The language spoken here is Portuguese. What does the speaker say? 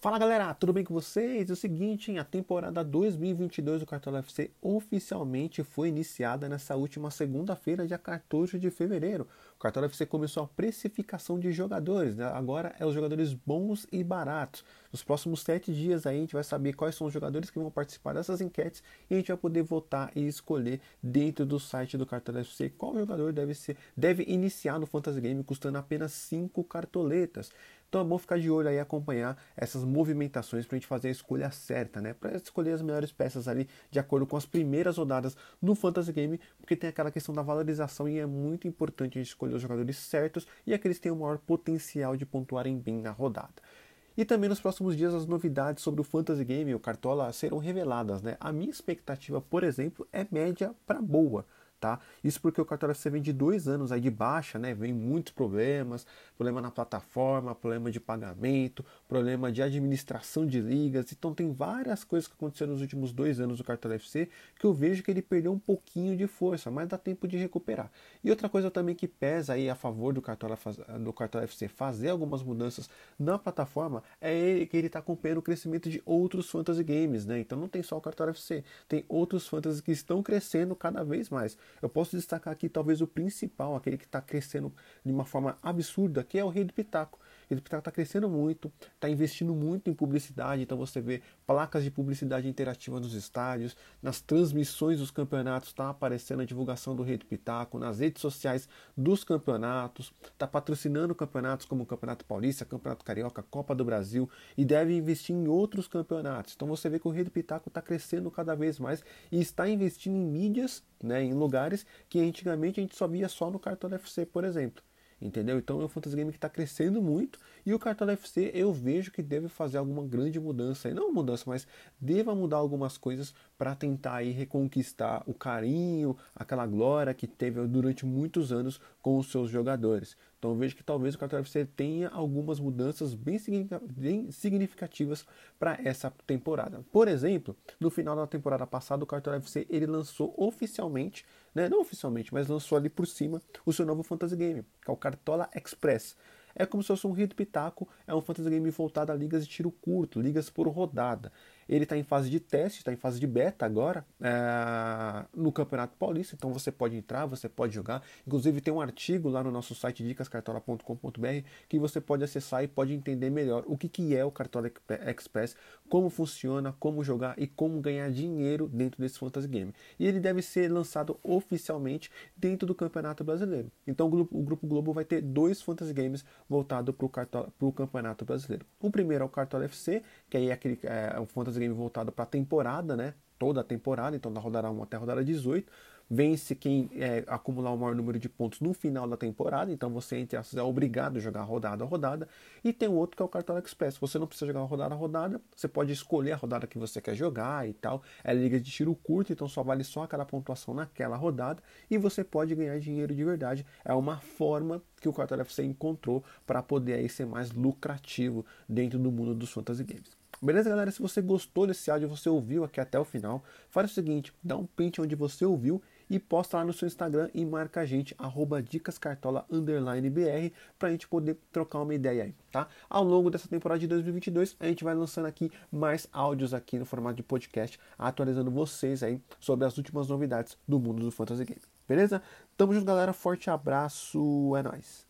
Fala galera, tudo bem com vocês? É o seguinte, a temporada 2022 do Cartola FC oficialmente foi iniciada nessa última segunda-feira, dia 14 de fevereiro. O Cartola FC começou a precificação de jogadores, né? agora é os jogadores bons e baratos. Nos próximos sete dias aí a gente vai saber quais são os jogadores que vão participar dessas enquetes e a gente vai poder votar e escolher dentro do site do Cartola FC qual jogador deve ser, deve iniciar no Fantasy Game custando apenas 5 cartoletas. Então é bom ficar de olho aí acompanhar essas movimentações para a gente fazer a escolha certa, né? Para escolher as melhores peças ali de acordo com as primeiras rodadas no Fantasy Game, porque tem aquela questão da valorização e é muito importante a gente escolher os jogadores certos e aqueles que têm o maior potencial de pontuarem bem na rodada. E também nos próximos dias as novidades sobre o Fantasy Game e o Cartola serão reveladas, né? A minha expectativa, por exemplo, é média para boa tá? Isso porque o cartório FC vem de dois anos aí de baixa, né? Vem muitos problemas, problema na plataforma, problema de pagamento, problema de administração de ligas. Então tem várias coisas que aconteceram nos últimos dois anos do cartório FC que eu vejo que ele perdeu um pouquinho de força, mas dá tempo de recuperar. E outra coisa também que pesa aí a favor do cartório, do cartório FC fazer algumas mudanças na plataforma é que ele está acompanhando o crescimento de outros fantasy games, né? Então não tem só o cartório FC, tem outros fantasy que estão crescendo cada vez mais. Eu posso destacar aqui talvez o principal, aquele que está crescendo de uma forma absurda, que é o Rei do Pitaco. Ele está crescendo muito, está investindo muito em publicidade, então você vê placas de publicidade interativa nos estádios, nas transmissões dos campeonatos, está aparecendo a divulgação do Rei do Pitaco, nas redes sociais dos campeonatos, está patrocinando campeonatos como o Campeonato Paulista, Campeonato Carioca, Copa do Brasil e deve investir em outros campeonatos. Então você vê que o Rei do Pitaco está crescendo cada vez mais e está investindo em mídias, né, em lugares que antigamente a gente só via só no Cartão FC, por exemplo entendeu? Então é um fantasy game que está crescendo muito e o Cartola FC eu vejo que deve fazer alguma grande mudança, não mudança, mas deva mudar algumas coisas para tentar aí reconquistar o carinho, aquela glória que teve durante muitos anos com os seus jogadores. Então vejo que talvez o Cartola FC tenha algumas mudanças bem significativas para essa temporada. Por exemplo, no final da temporada passada o Cartola FC ele lançou oficialmente né? não oficialmente, mas lançou ali por cima o seu novo fantasy game, que é o Cartola Express. É como se fosse um Rito Pitaco, é um fantasy game voltado a ligas de tiro curto, ligas por rodada. Ele está em fase de teste, está em fase de beta agora é, no Campeonato Paulista, então você pode entrar, você pode jogar. Inclusive tem um artigo lá no nosso site dicascartola.com.br que você pode acessar e pode entender melhor o que, que é o Cartola Express, como funciona, como jogar e como ganhar dinheiro dentro desse fantasy game. E ele deve ser lançado oficialmente dentro do Campeonato Brasileiro. Então o Grupo, o Grupo Globo vai ter dois fantasy games voltados para o Campeonato Brasileiro. O primeiro é o Cartola FC, que aí é aquele é, um fantasy game voltado para a temporada, né? Toda a temporada, então da rodada 1 até a rodada 18. Vence quem é, acumular o maior número de pontos no final da temporada, então você, entre é obrigado a jogar rodada a rodada. E tem outro que é o Cartola Express. Você não precisa jogar rodada a rodada, você pode escolher a rodada que você quer jogar e tal. É liga de tiro curto, então só vale só aquela pontuação naquela rodada e você pode ganhar dinheiro de verdade. É uma forma que o Cartola FC encontrou para poder aí ser mais lucrativo dentro do mundo dos fantasy games. Beleza, galera? Se você gostou desse áudio, você ouviu aqui até o final, faz o seguinte, dá um print onde você ouviu e posta lá no seu Instagram e marca a gente, arroba dicascartola_br, pra gente poder trocar uma ideia aí, tá? Ao longo dessa temporada de 2022, a gente vai lançando aqui mais áudios aqui no formato de podcast, atualizando vocês aí sobre as últimas novidades do mundo do Fantasy Game. Beleza? Tamo junto, galera. Forte abraço. É nóis.